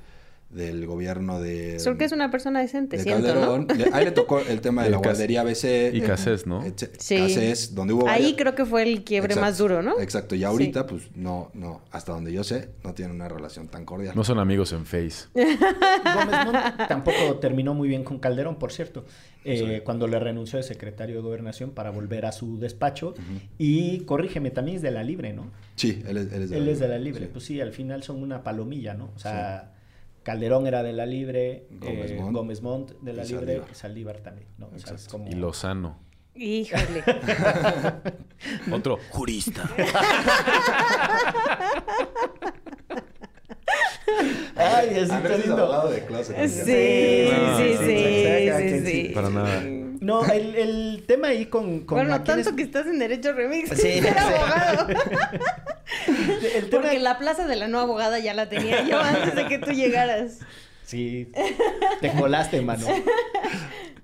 del gobierno de... Porque es una persona decente, de siento, Calderón. ¿no? Le- ahí le tocó el tema de la guardería ABC. Y Cassés, ¿no? Sí. Cassés, donde hubo... Ahí varias- creo que fue el quiebre Exacto, más duro, ¿no? Exacto, y ahorita, pues, no, no, hasta donde yo sé, no tienen una relación tan cordial. No son amigos en Face. Gómez Montt tampoco terminó muy bien con Calderón, por cierto, eh, cuando le renunció de secretario de Gobernación para volver a su despacho. Y corrígeme, también es de la Libre, ¿no? Sí, él es, él es de Él la es de la Libre. sí. Pues sí, al final son una palomilla, ¿no? O sea, Calderón era de la Libre, Gómez eh, Montt. Gómez Montt de la Y Libre, Saldívar. Saldívar también, ¿no? O sea, es Exacto. como... Y Lozano. Híjole. Otro jurista. Ay, es lindo. abogado de closet. Sí, sí, No, sí, sí, sí, sí, sí, sí, para nada. No, el, el tema ahí con... con Bueno, tanto que estás en Derecho Remix. Sí, abogado. El tema- Porque la plaza de la no abogada ya la tenía yo antes de que tú llegaras. Sí, te colaste, mano.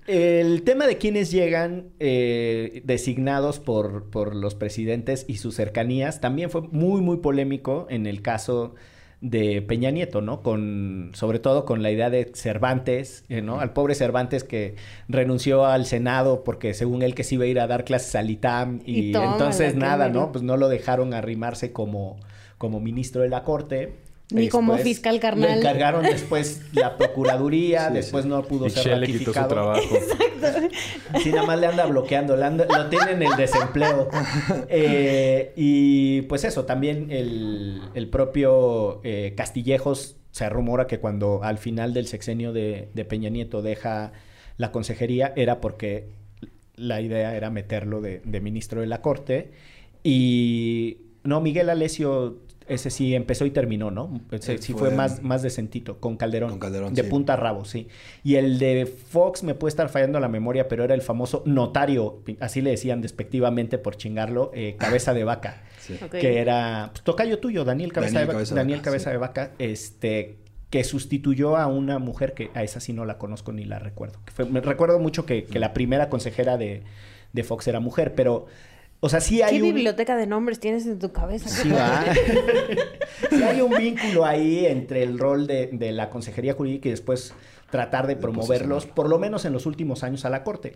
El tema de quienes llegan eh, designados por, por los presidentes y sus cercanías también fue muy, muy polémico en el caso de Peña Nieto, ¿no? Con, sobre todo con la idea de Cervantes, eh, ¿no? Al pobre Cervantes que renunció al Senado porque según él que se iba a ir a dar clases al ITAM y, entonces nada. ¿no? Pues no lo dejaron arrimarse como, como ministro de la Corte. Ni como fiscal Le carnal. encargaron después la procuraduría, Sí, después sí. no pudo Y ser Shell le quitó su ratificado. trabajo. Sí, nada más le anda bloqueando, le anda- lo tiene en el desempleo. Eh, y pues eso, también el, el propio eh, Castillejos se rumora que cuando al final del sexenio de, de Peña Nieto deja la consejería era porque la idea era meterlo de, de ministro de la Corte. Y no, Miguel Alesio, ese sí empezó y terminó, ¿no? Ese Él sí fue, fue- más, más decentito, con Calderón. Con Calderón, De sí. punta a rabo, sí. Y el de Fox me puede estar fallando la memoria, pero era el famoso notario, así le decían despectivamente por chingarlo, eh, cabeza de vaca. Sí. Ok. Que era pues, tocayo tuyo, Daniel Cabeza Daniel de Vaca. Cabeza Daniel Vaca, Cabeza sí. de Vaca, este que sustituyó a una mujer que a esa sí no la conozco ni la recuerdo. Que fue- me recuerdo mucho que, que la primera consejera de, de Fox era mujer, pero, o sea, sí hay ¿Qué un... biblioteca de nombres tienes en tu cabeza? Sí, va. Sí hay un vínculo ahí entre el rol de, de la consejería jurídica y después tratar de De promoverlos, por lo menos en los últimos años, a la Corte.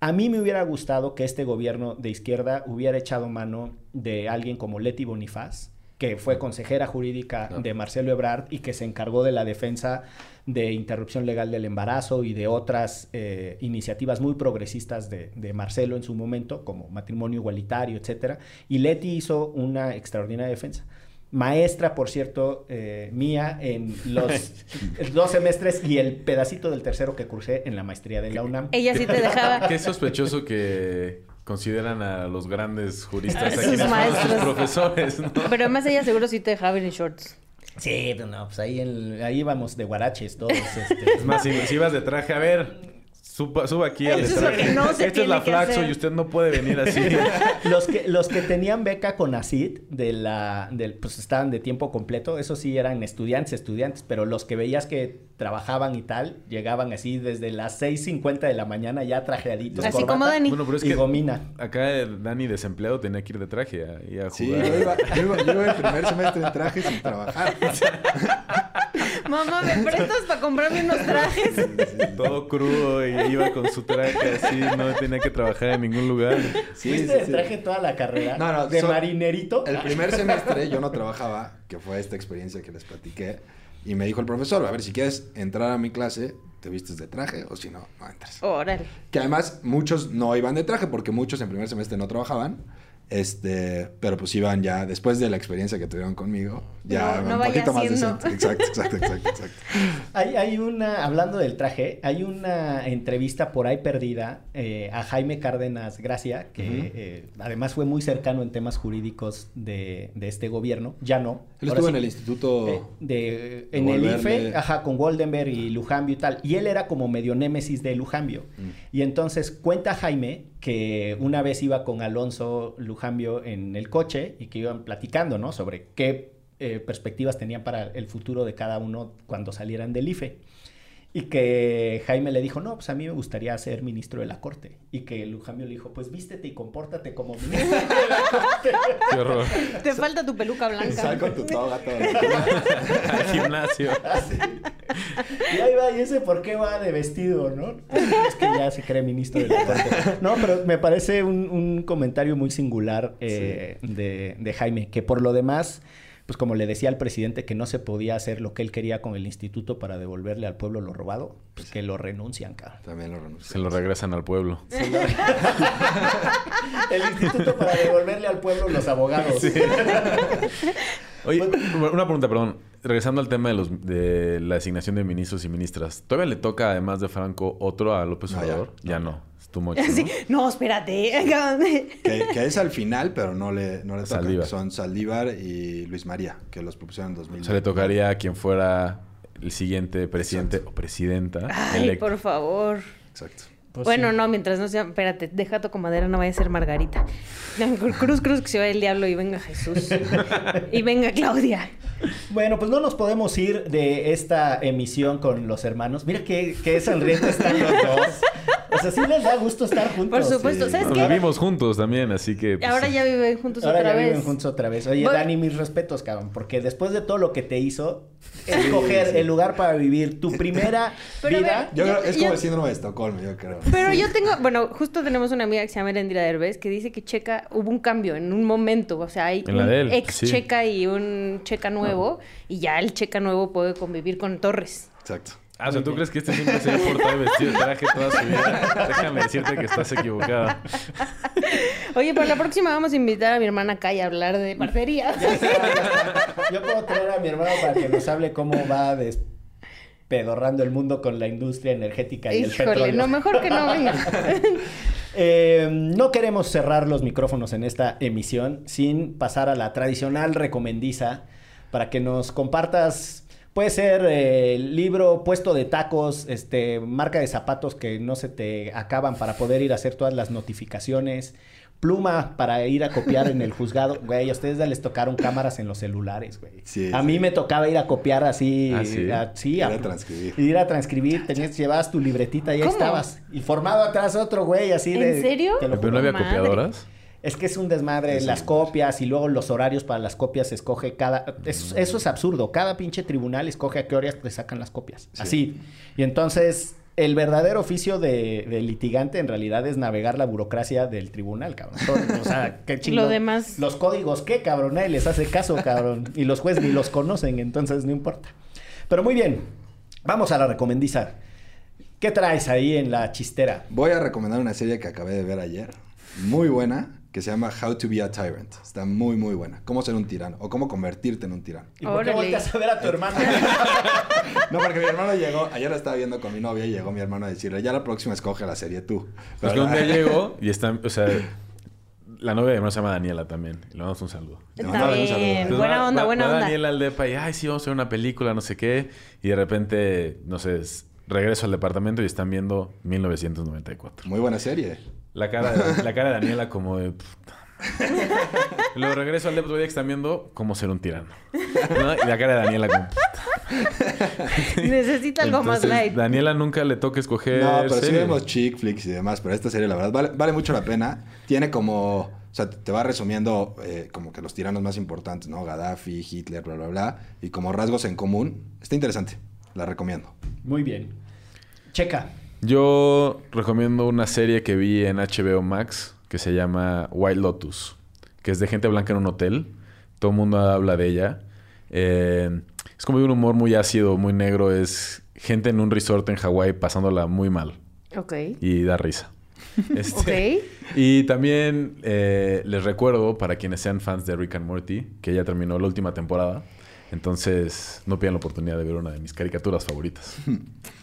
A mí me hubiera gustado que este gobierno de izquierda hubiera echado mano de alguien como Leti Bonifaz, que fue consejera jurídica de Marcelo Ebrard y que se encargó de la defensa de interrupción legal del embarazo y de otras eh, iniciativas muy progresistas de, de Marcelo en su momento, como matrimonio igualitario, etcétera. Y Leti hizo una extraordinaria defensa. Maestra, por cierto, eh, mía en los dos semestres y el pedacito del tercero que cursé en la maestría de la UNAM. Ella sí te dejaba. Qué sospechoso que consideran a los grandes juristas A a sus maestros. sus profesores, ¿no? Pero además ella seguro sí te dejaba en shorts. Sí, pues no, pues ahí, en- ahí vamos de guaraches todos. este. Es más, si, si ibas de traje, a ver, Suba, suba aquí al Eso es no Esta es la Flaxo y usted no puede venir así. Los que, los que tenían beca con ACID, de la, del, pues estaban de tiempo completo, eso sí eran estudiantes, estudiantes, pero los que veías que trabajaban y tal, llegaban así desde las 6.50 de la mañana ya trajeaditos. Así corbata como Dani. Bueno, pero es y que gomina. acá Dani desempleado tenía que ir de traje a, y a Sí, jugar. yo iba, yo, iba, yo iba el primer semestre en traje sin trabajar. Mamá, ¿me prestas para comprarme unos trajes? Todo crudo y iba con su traje así, no tenía que trabajar en ningún lugar. Sí, ¿Fuiste sí, de sí. traje toda la carrera? No, no, ¿De so- marinerito? El primer semestre yo no trabajaba, que fue esta experiencia que les platiqué, y me dijo el profesor, a ver, si quieres entrar a mi clase, te vistes de traje, o si no, no entras. Órale. Que además muchos no iban de traje, porque muchos en primer semestre no trabajaban, este, pero pues iban ya, después de la experiencia que tuvieron conmigo, ya No, no un poquito más decente. Exacto, exacto, exacto, exacto. Hay, hay una, hablando del traje, hay una entrevista por ahí perdida eh, a Jaime Cárdenas Gracia, que eh, además fue muy cercano en temas jurídicos de, de este gobierno. Ya no. Él estuvo sí, en el instituto... eh, de, en el. IFE, ajá, con Goldenberg y Lujambio y tal. Y él era como medio némesis de Lujambio. Mm. Y entonces cuenta Jaime que una vez iba con Alonso Lujambio en el coche y que iban platicando, ¿no? Sobre qué eh, perspectivas tenían para el futuro de cada uno cuando salieran del IFE. Y que Jaime le dijo, no, pues a mí me gustaría ser ministro de la corte. Y que Lujambio le dijo, pues vístete y compórtate como ministro de la corte. Qué horror. Te falta tu peluca blanca. Sal con tu toga todo. Al gimnasio. Así. Y ahí va, y ese por qué va de vestido, ¿no? Es que ya se cree ministro de la corte. No, pero me parece un, un comentario muy singular eh, de, de Jaime, que por lo demás, pues como le decía al presidente que no se podía hacer lo que él quería con el instituto para devolverle al pueblo lo robado, pues que lo renuncian, cabrón. También lo renunció. Se lo regresan al pueblo. El instituto para devolverle al pueblo los abogados. Oye, una pregunta, perdón. Regresando al tema de, los, de la designación de ministros y ministras. ¿Todavía le toca, además de Franco, otro a López No, ya. Obrador? ya, no. Es too much, ¿no? Sí. No, espérate. Que, que es al final, pero no le, no le toca. Saldívar. Son Saldívar y Luis María, que los propusieron en 2000. O sea, le tocaría a quien fuera el siguiente presidente o presidenta Ay, electo. por favor. Exacto. Pues bueno, sí. no, mientras no sea. Espérate, deja tu madera, no vaya a ser Margarita. Cruz, cruz, que se vaya el diablo y venga Jesús. y venga Claudia. Bueno, pues no nos podemos ir de esta emisión con los hermanos. Mira qué, qué sonrientes están los dos. O sea, sí les da gusto estar juntos. Por supuesto. Sí. ¿Sabes Nos qué? vivimos juntos también, así que... pues, Ahora ya viven juntos Ahora otra ya vez. viven juntos otra vez. Oye, Voy- Dani, mis respetos, cabrón, porque después de todo lo que te hizo, escoger sí. el lugar para vivir tu primera Pero vida. ver, Yo creo, es como ya- el síndrome de Estocolmo, yo creo. Pero yo tengo, bueno, justo tenemos una amiga que se llama Erendira Derbez que dice que Checa hubo un cambio en un momento, o sea, hay En un él, ex sí. Checa y un Checa nuevo y ya el Checa nuevo puede convivir con Torres. Exacto. Ah, o sea, ¿tú crees que este siempre se ha portado vestido de traje toda su vida? Déjame decirte que estás equivocada. Oye, para la próxima vamos a invitar a mi hermana Kai a hablar de partería. Yo puedo traer a mi hermano para que nos hable cómo va despedorrando el mundo con la industria energética y el Híjole, petróleo. no, mejor que no venga. Eh, no queremos cerrar los micrófonos en esta emisión sin pasar a la tradicional recomendiza para que nos compartas. Puede ser eh, libro, puesto de tacos, este, marca de zapatos que no se te acaban para poder ir a hacer todas las notificaciones, pluma para ir a copiar en el juzgado. Güey, a ustedes ya les tocaron cámaras en los celulares, güey. Sí, a sí. mí me tocaba ir a copiar así. ¿Ah, sí? a- sí, Ir a- a transcribir. Ir a transcribir. Tenías, llevabas tu libretita y ahí ¿Cómo? estabas. Y formado atrás otro güey así ¿En de... serio? te lo ¿Pero no había Madre. copiadoras? Es que es un desmadre, Es las copias y luego los horarios para las copias se escoge cada... Eso, eso es absurdo, cada pinche tribunal escoge a qué horas te sacan las copias. Sí. Así. Y entonces, el verdadero oficio de, de litigante en realidad es navegar la burocracia del tribunal, cabrón. Todo- o sea, qué chingón. Lo demás. Los códigos, ¿qué, cabrón? Nadie les hace caso, cabrón. Y los jueces ni los conocen, entonces no importa. Pero muy bien, vamos a la recomendiza. ¿Qué traes ahí en la chistera? Voy a recomendar una serie que acabé de ver ayer. Muy buena. Que se llama How to be a Tyrant. Está muy, muy buena. Cómo ser un tirano. O cómo convertirte en un tirano. ¿Y por qué volteas a ver a tu hermano? No, porque mi hermano llegó. Ayer la estaba viendo con mi novia y llegó mi hermano a decirle: Ya la próxima escoge la serie tú. Pues que un día llego y está... O sea, la novia de mi hermano se llama Daniela también. Y le damos un saludo. Entonces Buena va- onda, buena va onda. Daniela al depa y, ay, sí, vamos a ver una película, no sé qué. Y de repente, no sé, regreso al departamento y están viendo 1994. Muy buena serie. La cara de, la cara de Daniela como de... Luego regreso al laptop y están viendo cómo ser un tirano. ¿no? Y la cara de Daniela como... Necesita algo más light. Daniela nunca le toca escoger No, pero sí serie. vemos chick flicks y demás, pero esta serie la verdad vale, vale mucho la pena. Tiene como, o sea, te va resumiendo eh, como que los tiranos más importantes, ¿no? Gaddafi, Hitler, bla, bla, bla, y como rasgos en común. Está interesante, la recomiendo. Muy bien. Checa. Yo recomiendo una serie que vi en HBO Max que se llama White Lotus, que es de gente blanca en un hotel. Todo el mundo habla de ella. Eh, es como de un humor muy ácido, muy negro. Es gente en un resort en Hawái pasándola muy mal Ok. y da risa. Este, Ok. Y también eh, les recuerdo, para quienes sean fans de Rick and Morty, que ya terminó la última temporada. Entonces, no pierdan la oportunidad de ver una de mis caricaturas favoritas.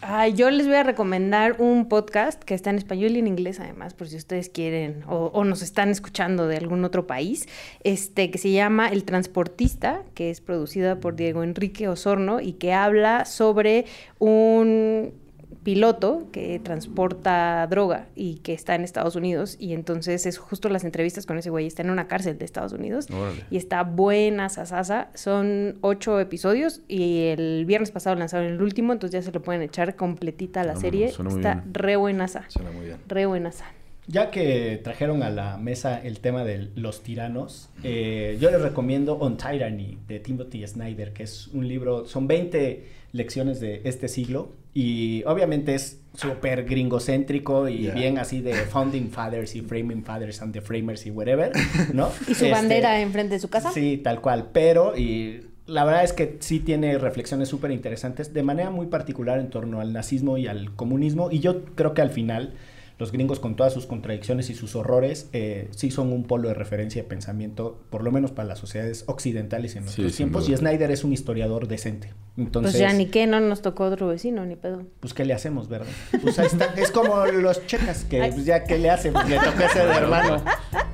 Ay, yo les voy a recomendar un podcast que está en español y en inglés además, por si ustedes quieren o, o nos están escuchando de algún otro país, este que se llama El Transportista, que es producida por Diego Enrique Osorno y que habla sobre un piloto que transporta droga y que está en Estados Unidos y entonces es justo las entrevistas con ese güey, está en una cárcel de Estados Unidos Órale. y está buena sasasa. Son ocho episodios y el viernes pasado lanzaron el último, entonces ya se lo pueden echar completita la serie. suena muy Está bien. re buenaza, Suena muy bien. re buenaza. Ya que trajeron a la mesa el tema de los tiranos, eh, yo les recomiendo On Tyranny de Timothy Snyder, que es un libro, son 20 lecciones de este siglo y obviamente es súper gringocéntrico y Yeah. bien así de Founding Fathers y Framing Fathers and the Framers y whatever, ¿no? Y su Este, bandera enfrente de su casa. Sí, tal cual. Pero, y la verdad es que sí tiene reflexiones súper interesantes de manera muy particular en torno al nazismo y al comunismo. Y yo creo que al final los gringos con todas sus contradicciones y sus horrores eh, sí son un polo de referencia de pensamiento, por lo menos para las sociedades occidentales en nuestros tiempos. Y Snyder es un historiador decente. Entonces, Pues ya ni qué, no nos tocó otro vecino, ni pedo. pues ¿qué le hacemos, verdad? Pues ahí está. Es como los checas, que pues, ya ¿qué le hacen? Pues, le toca ese de hermano.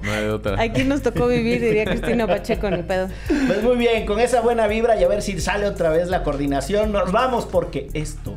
No hay de otra. Aquí nos tocó vivir, diría Cristina Pacheco, ni pedo. Pues muy bien, con esa buena vibra y a ver si sale otra vez la coordinación, nos vamos porque esto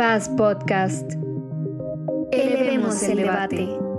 Antifaz Podcast. Elevemos el debate.